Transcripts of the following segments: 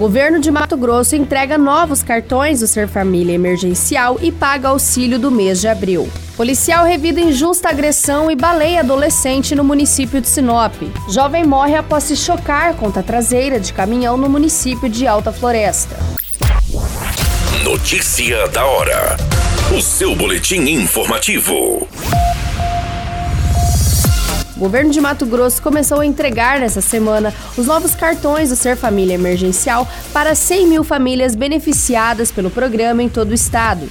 Governo de Mato Grosso entrega novos cartões do Ser Família Emergencial e paga auxílio do mês de abril. Policial revida injusta agressão e baleia adolescente no município de Sinop. Jovem morre após se chocar contra a traseira de caminhão no município de Alta Floresta. Notícia da hora. O seu boletim informativo. O governo de Mato Grosso começou a entregar nessa semana os novos cartões do Ser Família Emergencial para 100 mil famílias beneficiadas pelo programa em todo o estado.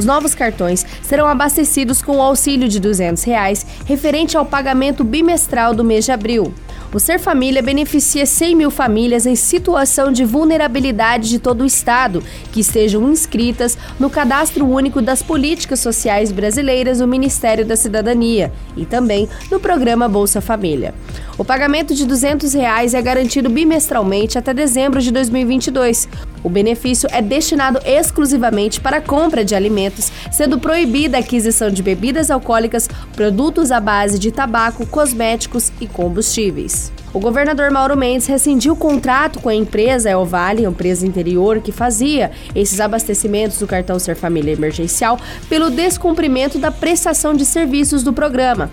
Os novos cartões serão abastecidos com o auxílio de 200 reais, referente ao pagamento bimestral do mês de abril. O Ser Família beneficia 100 mil famílias em situação de vulnerabilidade de todo o Estado que estejam inscritas no Cadastro Único das Políticas Sociais Brasileiras do Ministério da Cidadania e também no programa Bolsa Família. O pagamento de 200 reais é garantido bimestralmente até dezembro de 2022. O benefício é destinado exclusivamente para a compra de alimentos, sendo proibida a aquisição de bebidas alcoólicas, produtos à base de tabaco, cosméticos e combustíveis. O governador Mauro Mendes rescindiu o contrato com a empresa Elvale, empresa interior que fazia esses abastecimentos do cartão Ser Família Emergencial, pelo descumprimento da prestação de serviços do programa.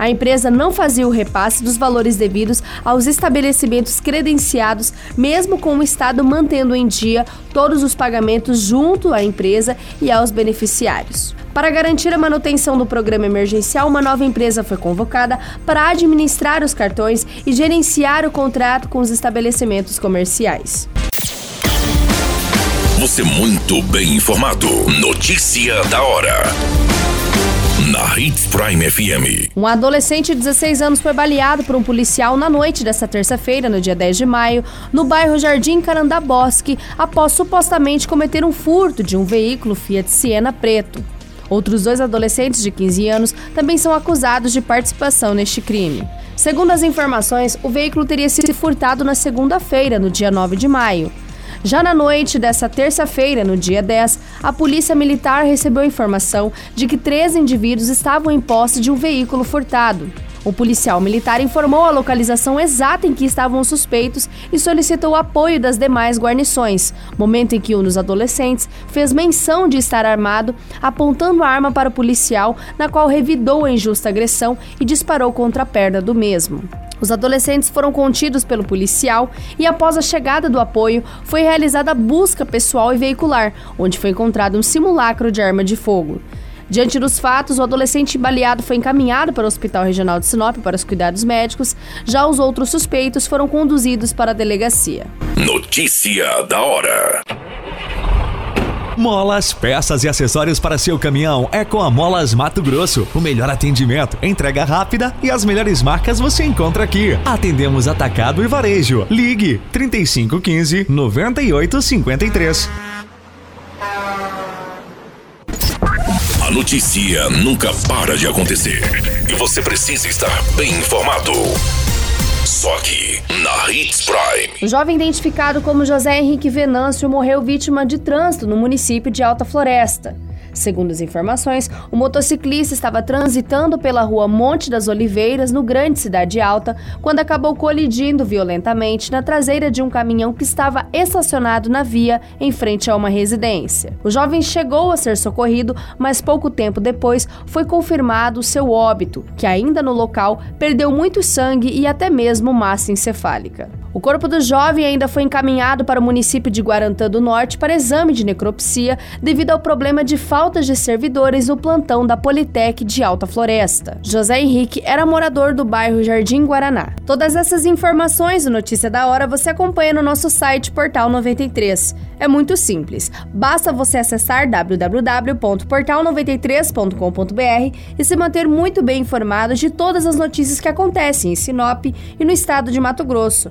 A empresa não fazia o repasse dos valores devidos aos estabelecimentos credenciados, mesmo com o Estado mantendo em dia todos os pagamentos junto à empresa e aos beneficiários. Para garantir a manutenção do programa emergencial, uma nova empresa foi convocada para administrar os cartões e gerenciar o contrato com os estabelecimentos comerciais. Você muito bem informado. Notícia da hora na Hits Prime FM. Um adolescente de 16 anos foi baleado por um policial na noite desta terça-feira, no dia 10 de maio, no bairro Jardim Carandá Bosque, após supostamente cometer um furto de um veículo Fiat Siena preto. Outros dois adolescentes de 15 anos também são acusados de participação neste crime. Segundo as informações, o veículo teria sido furtado na segunda-feira, no dia 9 de maio. Já na noite dessa terça-feira, no dia 10, a Polícia Militar recebeu informação de que três indivíduos estavam em posse de um veículo furtado. O policial militar informou a localização exata em que estavam os suspeitos e solicitou o apoio das demais guarnições, momento em que um dos adolescentes fez menção de estar armado, apontando a arma para o policial, na qual revidou a injusta agressão e disparou contra a perna do mesmo. Os adolescentes foram contidos pelo policial e, após a chegada do apoio, foi realizada busca pessoal e veicular, onde foi encontrado um simulacro de arma de fogo. Diante dos fatos, o adolescente baleado foi encaminhado para o Hospital Regional de Sinop para os cuidados médicos. Já os outros suspeitos foram conduzidos para a delegacia. Notícia da hora. Molas, peças e acessórios para seu caminhão é com a Molas Mato Grosso. O melhor atendimento, entrega rápida e as melhores marcas você encontra aqui. Atendemos atacado e varejo. Ligue 3515 9853. A notícia nunca para de acontecer e você precisa estar bem informado. Só aqui, na Hits Prime. O jovem identificado como José Henrique Venâncio morreu vítima de trânsito no município de Alta Floresta. Segundo as informações, o motociclista estava transitando pela rua Monte das Oliveiras, no Grande Cidade Alta, quando acabou colidindo violentamente na traseira de um caminhão que estava estacionado na via em frente a uma residência. O jovem chegou a ser socorrido, mas pouco tempo depois foi confirmado seu óbito, que ainda no local perdeu muito sangue e até mesmo massa encefálica. O corpo do jovem ainda foi encaminhado para o município de Guarantã do Norte para exame de necropsia devido ao problema de falta de servidores no plantão da Politec de Alta Floresta. José Henrique era morador do bairro Jardim Guaraná. Todas essas informações e Notícia da Hora você acompanha no nosso site Portal 93. É muito simples. Basta você acessar www.portal93.com.br e se manter muito bem informado de todas as notícias que acontecem em Sinop e no estado de Mato Grosso.